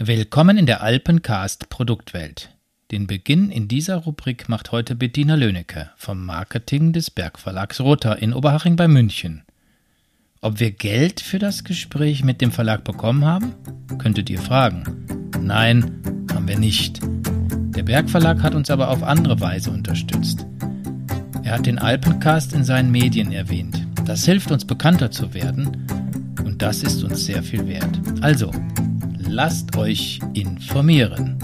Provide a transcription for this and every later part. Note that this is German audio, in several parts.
Willkommen in der Alpencast Produktwelt. Den Beginn in dieser Rubrik macht heute Bettina Löhnecke vom Marketing des Bergverlags Rother in Oberhaching bei München. Ob wir Geld für das Gespräch mit dem Verlag bekommen haben? Könntet ihr fragen. Nein, haben wir nicht. Der Bergverlag hat uns aber auf andere Weise unterstützt. Er hat den Alpencast in seinen Medien erwähnt. Das hilft uns bekannter zu werden und das ist uns sehr viel wert. Also, lasst euch informieren.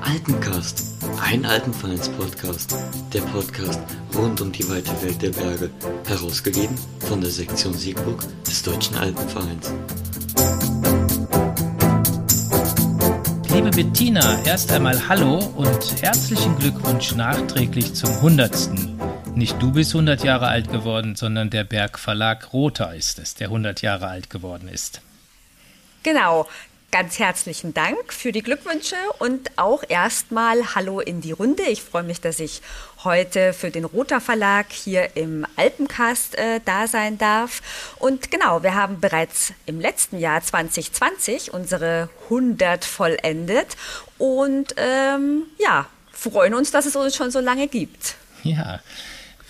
Alpencast, ein Alpenvereins-Podcast. Der Podcast rund um die weite Welt der Berge. Herausgegeben von der Sektion Siegburg des Deutschen Alpenvereins. Liebe Bettina, erst einmal Hallo und herzlichen Glückwunsch nachträglich zum 100. Nicht du bist 100 Jahre alt geworden, sondern der Bergverlag Rother ist es, der 100 Jahre alt geworden ist. Genau. Ganz herzlichen Dank für die Glückwünsche und auch erstmal Hallo in die Runde. Ich freue mich, dass ich heute für den Rother Verlag hier im Alpencast äh, da sein darf. Und genau, wir haben bereits im letzten Jahr 2020 unsere 100 vollendet und ähm, ja, freuen uns, dass es uns schon so lange gibt. Ja,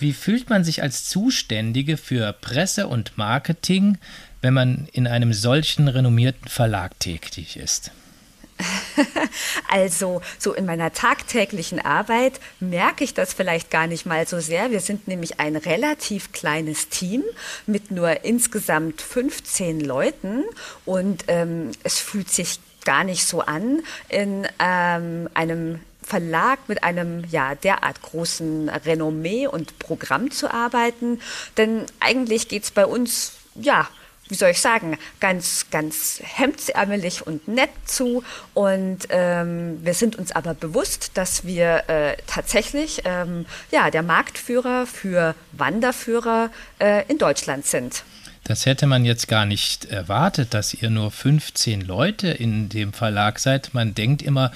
wie fühlt man sich als Zuständige für Presse und Marketing, wenn man in einem solchen renommierten Verlag tätig ist? Also, so in meiner tagtäglichen Arbeit merke ich das vielleicht gar nicht mal so sehr. Wir sind nämlich ein relativ kleines Team mit nur insgesamt 15 Leuten und ähm, es fühlt sich gar nicht so an, in ähm, einem Verlag mit einem ja derart großen Renommee und Programm zu arbeiten. Denn eigentlich geht es bei uns ja wie soll ich sagen, ganz, ganz hemdsärmelig und nett zu. Und ähm, wir sind uns aber bewusst, dass wir äh, tatsächlich ähm, ja, der Marktführer für Wanderführer äh, in Deutschland sind. Das hätte man jetzt gar nicht erwartet, dass ihr nur 15 Leute in dem Verlag seid. Man denkt immer,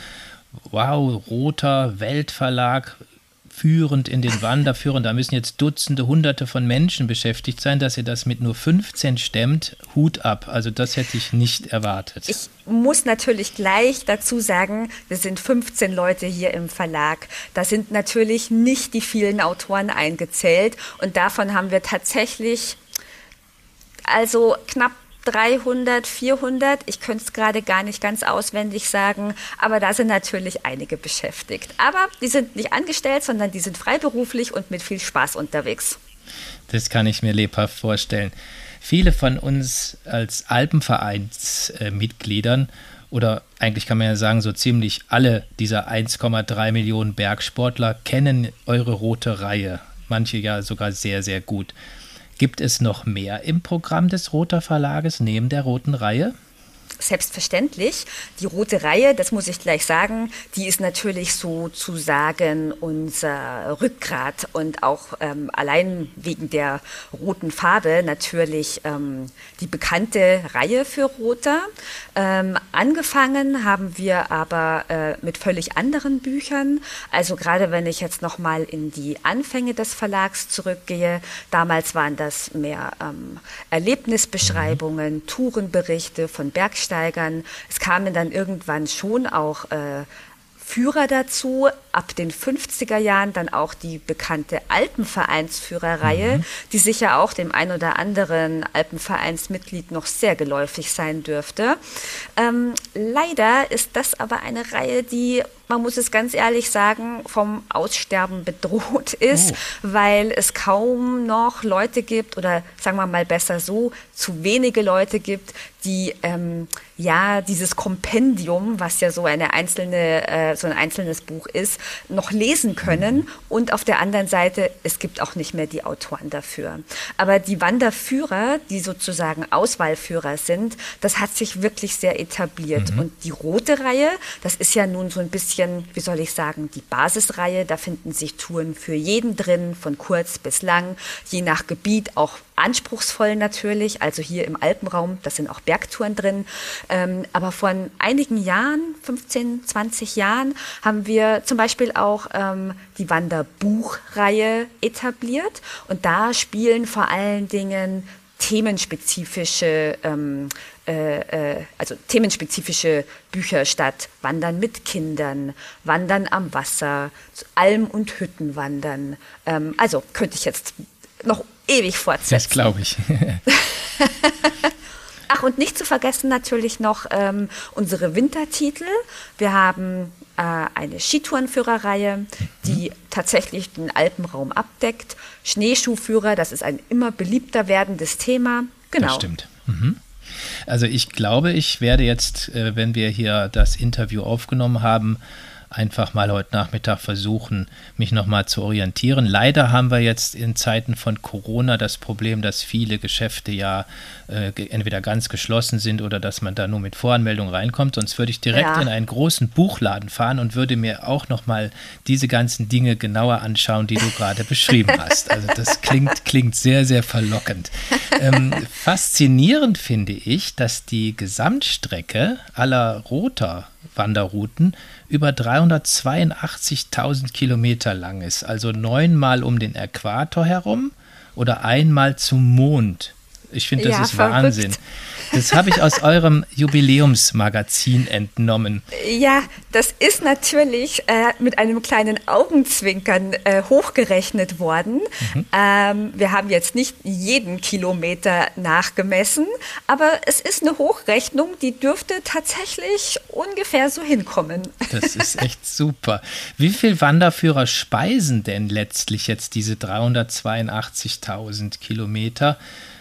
wow, roter Weltverlag, führend in den Wanderführern, da müssen jetzt Dutzende, Hunderte von Menschen beschäftigt sein, dass ihr das mit nur 15 stemmt, Hut ab. Also das hätte ich nicht erwartet. Ich muss natürlich gleich dazu sagen, wir sind 15 Leute hier im Verlag. Da sind natürlich nicht die vielen Autoren eingezählt und davon haben wir tatsächlich also knapp 300, 400. Ich könnte es gerade gar nicht ganz auswendig sagen, aber da sind natürlich einige beschäftigt. Aber die sind nicht angestellt, sondern die sind freiberuflich und mit viel Spaß unterwegs. Das kann ich mir lebhaft vorstellen. Viele von uns als Alpenvereinsmitgliedern oder eigentlich kann man ja sagen, so ziemlich alle dieser 1,3 Millionen Bergsportler kennen eure rote Reihe. Manche ja sogar sehr, sehr gut. Gibt es noch mehr im Programm des Roter Verlages neben der roten Reihe? Selbstverständlich. Die rote Reihe, das muss ich gleich sagen, die ist natürlich sozusagen unser Rückgrat und auch ähm, allein wegen der roten Farbe natürlich ähm, die bekannte Reihe für Roter. Ähm, angefangen haben wir aber äh, mit völlig anderen Büchern. Also gerade wenn ich jetzt nochmal in die Anfänge des Verlags zurückgehe, damals waren das mehr ähm, Erlebnisbeschreibungen, mhm. Tourenberichte von Bergsteigern, Bergsteigern. Es kamen dann irgendwann schon auch äh, Führer dazu, ab den 50er Jahren dann auch die bekannte Alpenvereinsführerreihe, mhm. die sicher auch dem ein oder anderen Alpenvereinsmitglied noch sehr geläufig sein dürfte. Ähm, leider ist das aber eine Reihe, die man muss es ganz ehrlich sagen, vom Aussterben bedroht ist, oh. weil es kaum noch Leute gibt oder sagen wir mal besser so, zu wenige Leute gibt, die ähm, ja dieses Kompendium, was ja so eine einzelne, äh, so ein einzelnes Buch ist, noch lesen können. Und auf der anderen Seite, es gibt auch nicht mehr die Autoren dafür. Aber die Wanderführer, die sozusagen Auswahlführer sind, das hat sich wirklich sehr etabliert. Mhm. Und die rote Reihe, das ist ja nun so ein bisschen, wie soll ich sagen, die Basisreihe. Da finden sich Touren für jeden drin, von kurz bis lang, je nach Gebiet auch anspruchsvoll natürlich. Also hier im Alpenraum, das sind auch Bergtouren drin. Ähm, aber vor einigen Jahren, 15, 20 Jahren, haben wir zum Beispiel auch ähm, die Wanderbuchreihe etabliert. Und da spielen vor allen Dingen themenspezifische, ähm, äh, äh, also themenspezifische Bücher statt. Wandern mit Kindern, Wandern am Wasser, Alm- und Hüttenwandern. Ähm, also könnte ich jetzt noch ewig fortsetzen. Das glaube ich. Ach, und nicht zu vergessen natürlich noch ähm, unsere Wintertitel. Wir haben äh, eine Skitourenführerreihe, die mhm. tatsächlich den Alpenraum abdeckt. Schneeschuhführer, das ist ein immer beliebter werdendes Thema. Genau. Das stimmt. Mhm. Also ich glaube, ich werde jetzt, äh, wenn wir hier das Interview aufgenommen haben, einfach mal heute Nachmittag versuchen, mich nochmal zu orientieren. Leider haben wir jetzt in Zeiten von Corona das Problem, dass viele Geschäfte ja äh, entweder ganz geschlossen sind oder dass man da nur mit Voranmeldung reinkommt. Sonst würde ich direkt ja. in einen großen Buchladen fahren und würde mir auch nochmal diese ganzen Dinge genauer anschauen, die du gerade beschrieben hast. Also das klingt, klingt sehr, sehr verlockend. Ähm, faszinierend finde ich, dass die Gesamtstrecke aller roter Wanderrouten über 382.000 Kilometer lang ist, also neunmal um den Äquator herum oder einmal zum Mond. Ich finde, das ja, ist verrückt. Wahnsinn. Das habe ich aus eurem Jubiläumsmagazin entnommen. Ja, das ist natürlich äh, mit einem kleinen Augenzwinkern äh, hochgerechnet worden. Mhm. Ähm, wir haben jetzt nicht jeden Kilometer nachgemessen, aber es ist eine Hochrechnung, die dürfte tatsächlich ungefähr so hinkommen. Das ist echt super. Wie viele Wanderführer speisen denn letztlich jetzt diese 382.000 Kilometer?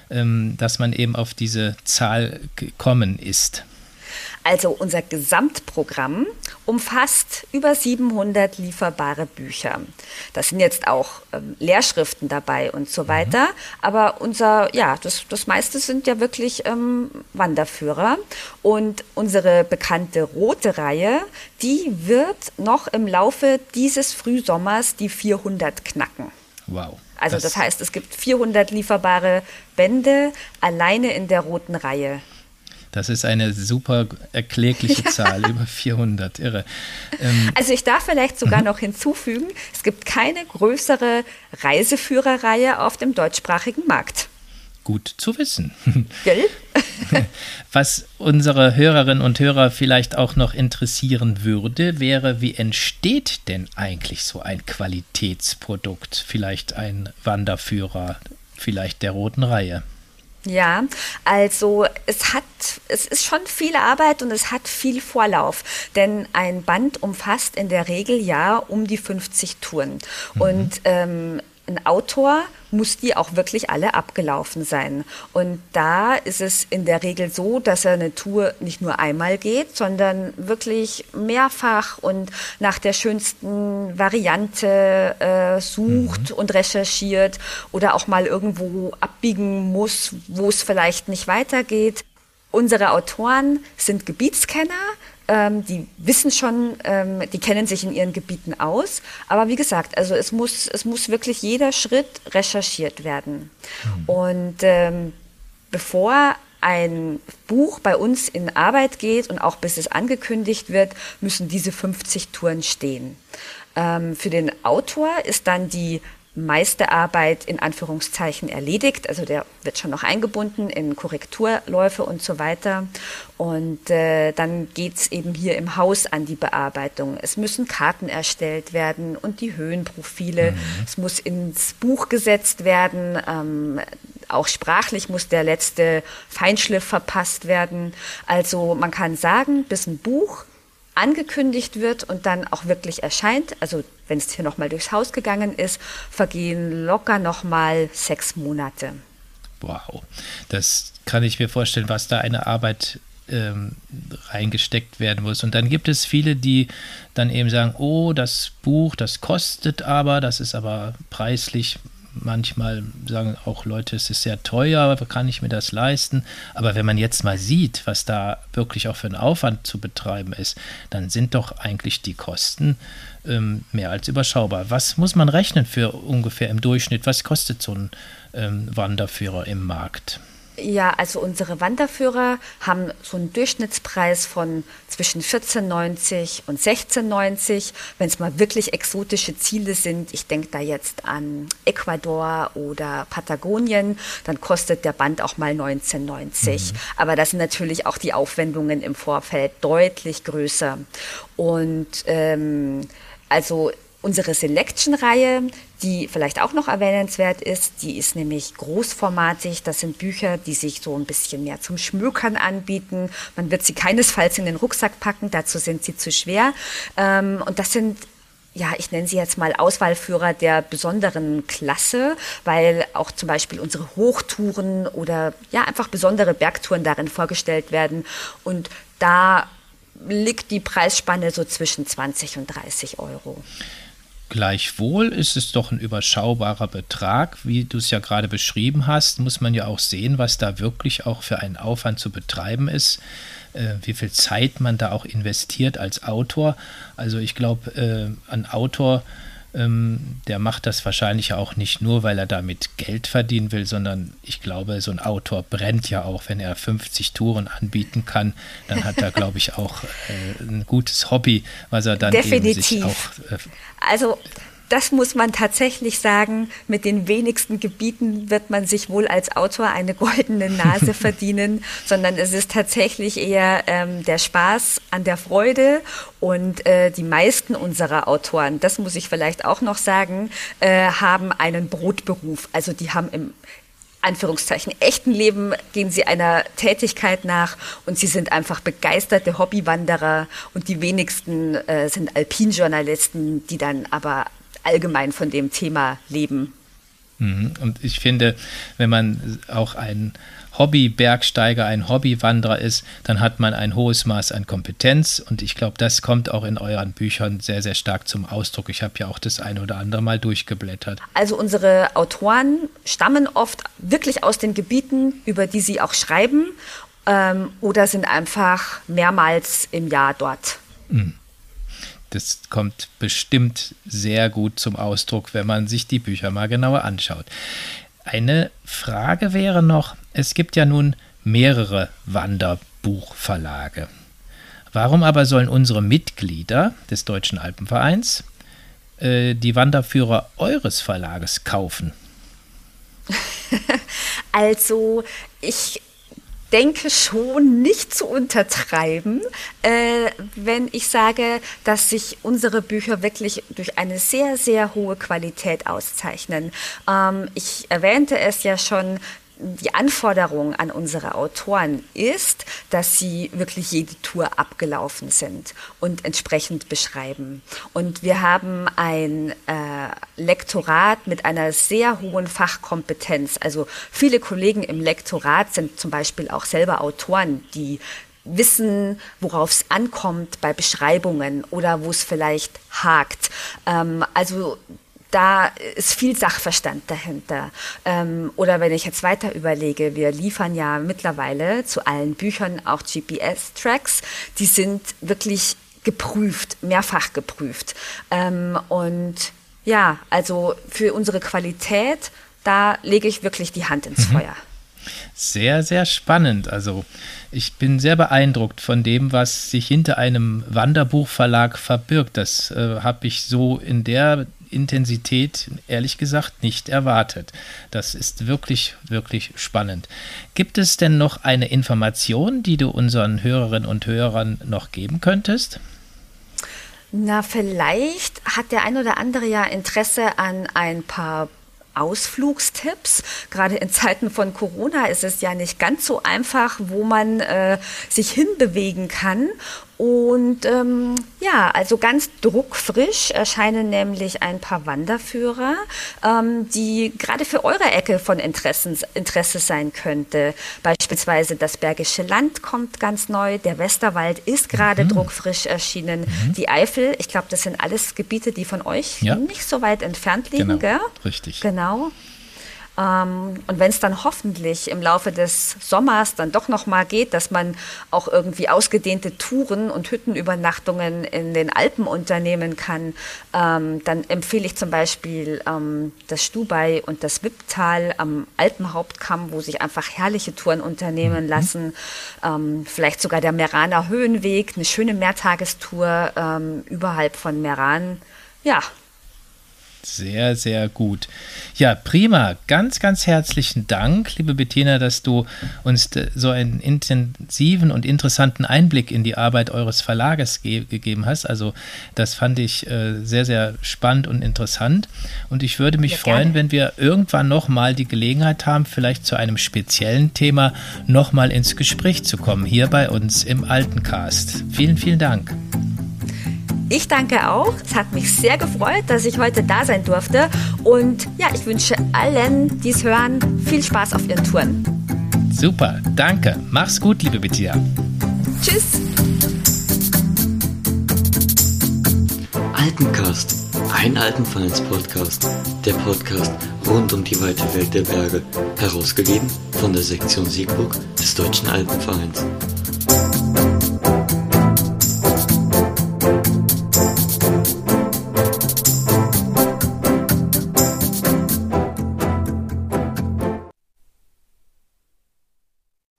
Ähm, dass man eben auf diese Zahl gekommen ist? Also unser Gesamtprogramm umfasst über 700 lieferbare Bücher. Das sind jetzt auch ähm, Lehrschriften dabei und so mhm. weiter. Mhm. Aber unser, ja, das, das meiste sind ja wirklich ähm, Wanderführer. Und unsere bekannte rote Reihe, die wird noch im Laufe dieses Frühsommers die 400 knacken. Wow. Also das, das heißt, es gibt 400 lieferbare Bände alleine in der roten Reihe. Das ist eine super erklägliche Zahl, über 400, irre. Ähm, also ich darf vielleicht sogar mhm. noch hinzufügen, es gibt keine größere Reiseführerreihe auf dem deutschsprachigen Markt. Gut zu wissen. Gell? Was unsere Hörerinnen und Hörer vielleicht auch noch interessieren würde, wäre, wie entsteht denn eigentlich so ein Qualitätsprodukt? Vielleicht ein Wanderführer, vielleicht der roten Reihe. Ja, also es hat, es ist schon viel Arbeit und es hat viel Vorlauf, denn ein Band umfasst in der Regel ja um die 50 Touren. Mhm. Und ähm, ein Autor muss die auch wirklich alle abgelaufen sein. Und da ist es in der Regel so, dass er eine Tour nicht nur einmal geht, sondern wirklich mehrfach und nach der schönsten Variante äh, sucht mhm. und recherchiert oder auch mal irgendwo abbiegen muss, wo es vielleicht nicht weitergeht. Unsere Autoren sind Gebietskenner, ähm, die wissen schon, ähm, die kennen sich in ihren Gebieten aus. Aber wie gesagt, also es muss, es muss wirklich jeder Schritt recherchiert werden. Mhm. Und ähm, bevor ein Buch bei uns in Arbeit geht und auch bis es angekündigt wird, müssen diese 50 Touren stehen. Ähm, für den Autor ist dann die meiste Arbeit in Anführungszeichen erledigt. Also der wird schon noch eingebunden in Korrekturläufe und so weiter. Und äh, dann geht's eben hier im Haus an die Bearbeitung. Es müssen Karten erstellt werden und die Höhenprofile. Mhm. Es muss ins Buch gesetzt werden. Ähm, auch sprachlich muss der letzte Feinschliff verpasst werden. Also man kann sagen, bis ein Buch angekündigt wird und dann auch wirklich erscheint, also wenn es hier nochmal durchs Haus gegangen ist, vergehen locker nochmal sechs Monate. Wow, das kann ich mir vorstellen, was da eine Arbeit ähm, reingesteckt werden muss. Und dann gibt es viele, die dann eben sagen, oh, das Buch, das kostet aber, das ist aber preislich manchmal sagen auch Leute, es ist sehr teuer, kann ich mir das leisten? Aber wenn man jetzt mal sieht, was da wirklich auch für einen Aufwand zu betreiben ist, dann sind doch eigentlich die Kosten ähm, mehr als überschaubar. Was muss man rechnen für ungefähr im Durchschnitt? Was kostet so ein ähm, Wanderführer im Markt? Ja, also unsere Wanderführer haben so einen Durchschnittspreis von zwischen 14,90 und 16,90. Wenn es mal wirklich exotische Ziele sind, ich denke da jetzt an Ecuador oder Patagonien, dann kostet der Band auch mal 19,90. Mhm. Aber da sind natürlich auch die Aufwendungen im Vorfeld deutlich größer. Und ähm, also Unsere Selection-Reihe, die vielleicht auch noch erwähnenswert ist, die ist nämlich großformatig. Das sind Bücher, die sich so ein bisschen mehr zum Schmökern anbieten. Man wird sie keinesfalls in den Rucksack packen, dazu sind sie zu schwer. Ähm, und das sind ja, ich nenne sie jetzt mal Auswahlführer der besonderen Klasse, weil auch zum Beispiel unsere Hochtouren oder ja einfach besondere Bergtouren darin vorgestellt werden. Und da liegt die Preisspanne so zwischen 20 und 30 Euro. Gleichwohl ist es doch ein überschaubarer Betrag. Wie du es ja gerade beschrieben hast, muss man ja auch sehen, was da wirklich auch für einen Aufwand zu betreiben ist, äh, wie viel Zeit man da auch investiert als Autor. Also ich glaube, äh, ein Autor ähm, der macht das wahrscheinlich auch nicht nur, weil er damit Geld verdienen will, sondern ich glaube, so ein Autor brennt ja auch, wenn er 50 Touren anbieten kann, dann hat er, glaube ich, auch äh, ein gutes Hobby, was er dann Definitiv. eben sich auch. Äh, also das muss man tatsächlich sagen, mit den wenigsten Gebieten wird man sich wohl als Autor eine goldene Nase verdienen, sondern es ist tatsächlich eher ähm, der Spaß an der Freude und äh, die meisten unserer Autoren, das muss ich vielleicht auch noch sagen, äh, haben einen Brotberuf. Also die haben im Anführungszeichen echten Leben gehen sie einer Tätigkeit nach und sie sind einfach begeisterte Hobbywanderer und die wenigsten äh, sind Alpinjournalisten, die dann aber allgemein von dem Thema leben. Mhm. Und ich finde, wenn man auch ein Hobby-Bergsteiger, ein Hobbywanderer ist, dann hat man ein hohes Maß an Kompetenz und ich glaube, das kommt auch in euren Büchern sehr, sehr stark zum Ausdruck. Ich habe ja auch das eine oder andere mal durchgeblättert. Also unsere Autoren stammen oft wirklich aus den Gebieten, über die sie auch schreiben ähm, oder sind einfach mehrmals im Jahr dort. Mhm das kommt bestimmt sehr gut zum Ausdruck, wenn man sich die Bücher mal genauer anschaut. Eine Frage wäre noch, es gibt ja nun mehrere Wanderbuchverlage. Warum aber sollen unsere Mitglieder des Deutschen Alpenvereins äh, die Wanderführer eures Verlages kaufen? Also ich denke schon nicht zu untertreiben, äh, wenn ich sage, dass sich unsere Bücher wirklich durch eine sehr, sehr hohe Qualität auszeichnen. Ähm, ich erwähnte es ja schon, die Anforderung an unsere Autoren ist, dass sie wirklich jede Tour abgelaufen sind und entsprechend beschreiben. Und wir haben ein äh, Lektorat mit einer sehr hohen Fachkompetenz. Also viele Kollegen im Lektorat sind zum Beispiel auch selber Autoren, die wissen, worauf es ankommt bei Beschreibungen oder wo es vielleicht hakt. Ähm, also da ist viel Sachverstand dahinter. Ähm, oder wenn ich jetzt weiter überlege, wir liefern ja mittlerweile zu allen Büchern auch GPS-Tracks, die sind wirklich geprüft, mehrfach geprüft. Ähm, und ja, also für unsere Qualität, da lege ich wirklich die Hand ins mhm. Feuer. Sehr, sehr spannend. Also ich bin sehr beeindruckt von dem, was sich hinter einem Wanderbuchverlag verbirgt. Das äh, habe ich so in der Intensität ehrlich gesagt nicht erwartet. Das ist wirklich, wirklich spannend. Gibt es denn noch eine Information, die du unseren Hörerinnen und Hörern noch geben könntest? Na, vielleicht hat der ein oder andere ja Interesse an ein paar Ausflugstipps. Gerade in Zeiten von Corona ist es ja nicht ganz so einfach, wo man äh, sich hinbewegen kann. Und ähm, ja, also ganz druckfrisch erscheinen nämlich ein paar Wanderführer, ähm, die gerade für eure Ecke von Interessen, Interesse sein könnte. Beispielsweise das Bergische Land kommt ganz neu, der Westerwald ist gerade mhm. druckfrisch erschienen, mhm. die Eifel, ich glaube, das sind alles Gebiete, die von euch ja. nicht so weit entfernt liegen, genau. Gell? Richtig. Genau. Ähm, und wenn es dann hoffentlich im Laufe des Sommers dann doch nochmal geht, dass man auch irgendwie ausgedehnte Touren und Hüttenübernachtungen in den Alpen unternehmen kann, ähm, dann empfehle ich zum Beispiel ähm, das Stubai und das Wipptal am Alpenhauptkamm, wo sich einfach herrliche Touren unternehmen mhm. lassen. Ähm, vielleicht sogar der Meraner Höhenweg, eine schöne Mehrtagestour ähm, überhalb von Meran. Ja, sehr, sehr gut. Ja, prima. Ganz, ganz herzlichen Dank, liebe Bettina, dass du uns so einen intensiven und interessanten Einblick in die Arbeit eures Verlages ge gegeben hast. Also das fand ich äh, sehr, sehr spannend und interessant. Und ich würde mich ja, freuen, wenn wir irgendwann nochmal die Gelegenheit haben, vielleicht zu einem speziellen Thema nochmal ins Gespräch zu kommen, hier bei uns im Altencast. Vielen, vielen Dank. Ich danke auch. Es hat mich sehr gefreut, dass ich heute da sein durfte. Und ja, ich wünsche allen, die es hören, viel Spaß auf ihren Touren. Super, danke. Mach's gut, liebe Bettina. Tschüss. Alpencast, ein Alpenvereins Podcast. Der Podcast rund um die weite Welt der Berge. Herausgegeben von der Sektion Siegburg des Deutschen Alpenvereins.